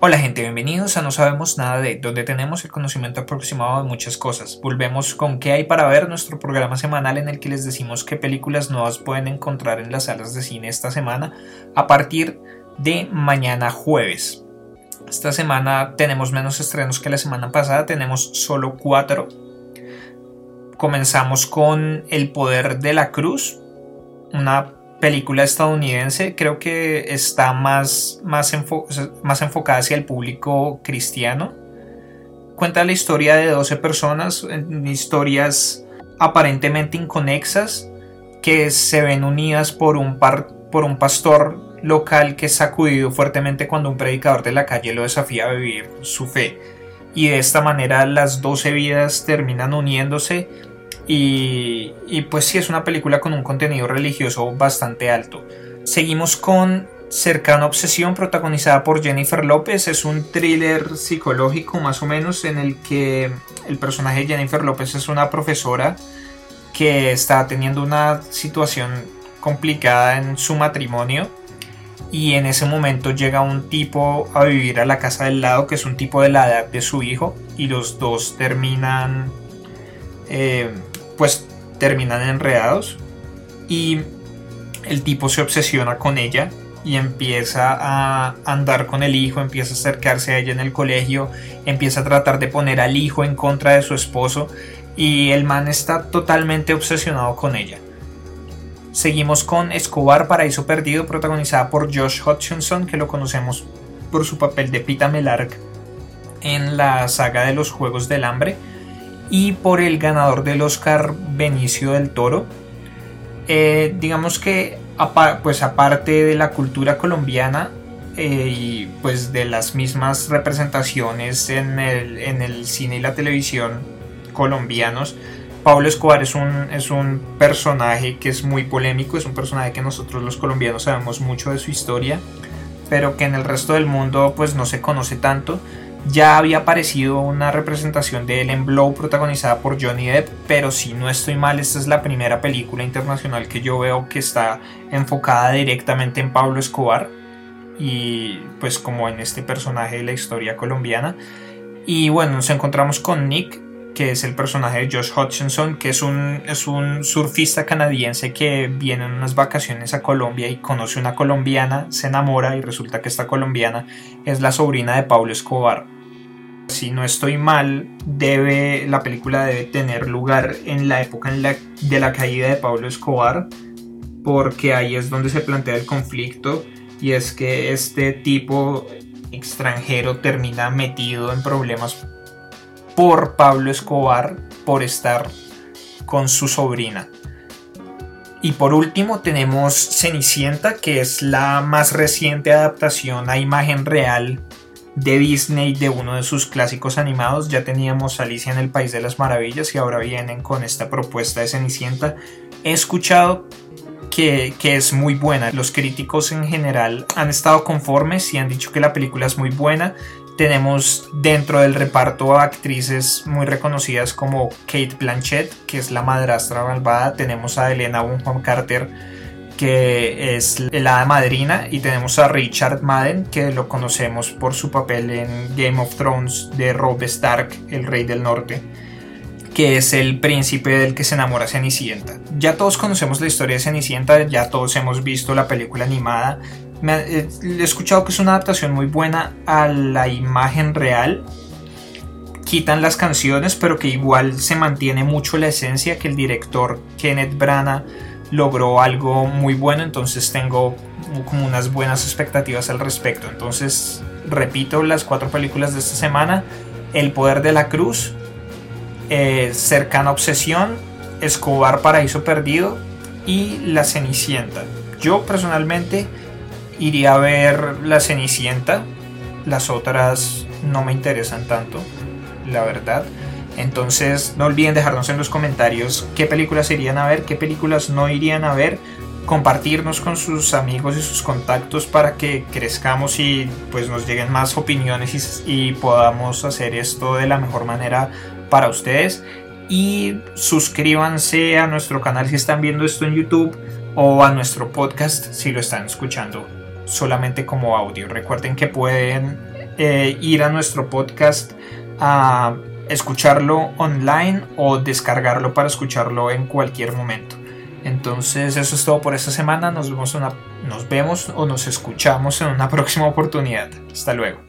Hola gente, bienvenidos a No Sabemos Nada de, donde tenemos el conocimiento aproximado de muchas cosas. Volvemos con qué hay para ver nuestro programa semanal en el que les decimos qué películas nuevas pueden encontrar en las salas de cine esta semana a partir de mañana jueves. Esta semana tenemos menos estrenos que la semana pasada, tenemos solo cuatro. Comenzamos con El Poder de la Cruz, una película estadounidense, creo que está más, más, enfocada hacia el público cristiano. Cuenta la historia de 12 personas, historias aparentemente inconexas, que se ven unidas por un, par, por un pastor local que es sacudido fuertemente cuando un predicador de la calle lo desafía a vivir su fe. Y de esta manera las 12 vidas terminan uniéndose y, pues sí, es una película con un contenido religioso bastante alto. Seguimos con Cercana Obsesión, protagonizada por Jennifer López. Es un thriller psicológico más o menos en el que el personaje de Jennifer López es una profesora que está teniendo una situación complicada en su matrimonio y en ese momento llega un tipo a vivir a la casa del lado que es un tipo de la edad de su hijo y los dos terminan eh, pues terminan enredados y el tipo se obsesiona con ella y empieza a andar con el hijo, empieza a acercarse a ella en el colegio, empieza a tratar de poner al hijo en contra de su esposo y el man está totalmente obsesionado con ella. Seguimos con Escobar, Paraíso Perdido, protagonizada por Josh Hutchinson, que lo conocemos por su papel de Pita Melark en la saga de los Juegos del Hambre y por el ganador del Oscar Benicio del Toro. Eh, digamos que pues aparte de la cultura colombiana eh, y pues de las mismas representaciones en el, en el, cine y la televisión colombianos, Pablo Escobar es un, es un personaje que es muy polémico, es un personaje que nosotros los colombianos sabemos mucho de su historia, pero que en el resto del mundo pues no se conoce tanto ya había aparecido una representación de él en Blow protagonizada por Johnny Depp, pero si no estoy mal, esta es la primera película internacional que yo veo que está enfocada directamente en Pablo Escobar y pues como en este personaje de la historia colombiana. Y bueno, nos encontramos con Nick, que es el personaje de Josh Hutchinson, que es un, es un surfista canadiense que viene en unas vacaciones a Colombia y conoce una colombiana, se enamora y resulta que esta colombiana es la sobrina de Pablo Escobar si no estoy mal, debe, la película debe tener lugar en la época de la caída de Pablo Escobar, porque ahí es donde se plantea el conflicto y es que este tipo extranjero termina metido en problemas por Pablo Escobar por estar con su sobrina. Y por último tenemos Cenicienta, que es la más reciente adaptación a imagen real de Disney de uno de sus clásicos animados. Ya teníamos Alicia en el País de las Maravillas y ahora vienen con esta propuesta de Cenicienta. He escuchado que, que, es muy buena. Los críticos en general han estado conformes y han dicho que la película es muy buena. Tenemos dentro del reparto actrices muy reconocidas como Kate Blanchett, que es la madrastra malvada. Tenemos a Elena Bonham Carter que es la madrina, y tenemos a Richard Madden, que lo conocemos por su papel en Game of Thrones de Rob Stark, el rey del norte, que es el príncipe del que se enamora Cenicienta. Ya todos conocemos la historia de Cenicienta, ya todos hemos visto la película animada. Eh, he escuchado que es una adaptación muy buena a la imagen real. Quitan las canciones, pero que igual se mantiene mucho la esencia que el director Kenneth Branagh logró algo muy bueno, entonces tengo como unas buenas expectativas al respecto. Entonces, repito las cuatro películas de esta semana. El poder de la cruz, eh, Cercana Obsesión, Escobar Paraíso Perdido y La Cenicienta. Yo personalmente iría a ver La Cenicienta, las otras no me interesan tanto, la verdad. Entonces no olviden dejarnos en los comentarios qué películas irían a ver, qué películas no irían a ver, compartirnos con sus amigos y sus contactos para que crezcamos y pues nos lleguen más opiniones y, podamos hacer esto de la mejor manera para ustedes. Y suscríbanse a nuestro canal si están viendo esto en YouTube o a nuestro podcast si lo están escuchando solamente como audio. Recuerden que pueden eh, ir a nuestro podcast a escucharlo online o descargarlo para escucharlo en cualquier momento. Entonces eso es todo por esta semana. Nos vemos, nos vemos o nos escuchamos en una próxima oportunidad. Hasta luego.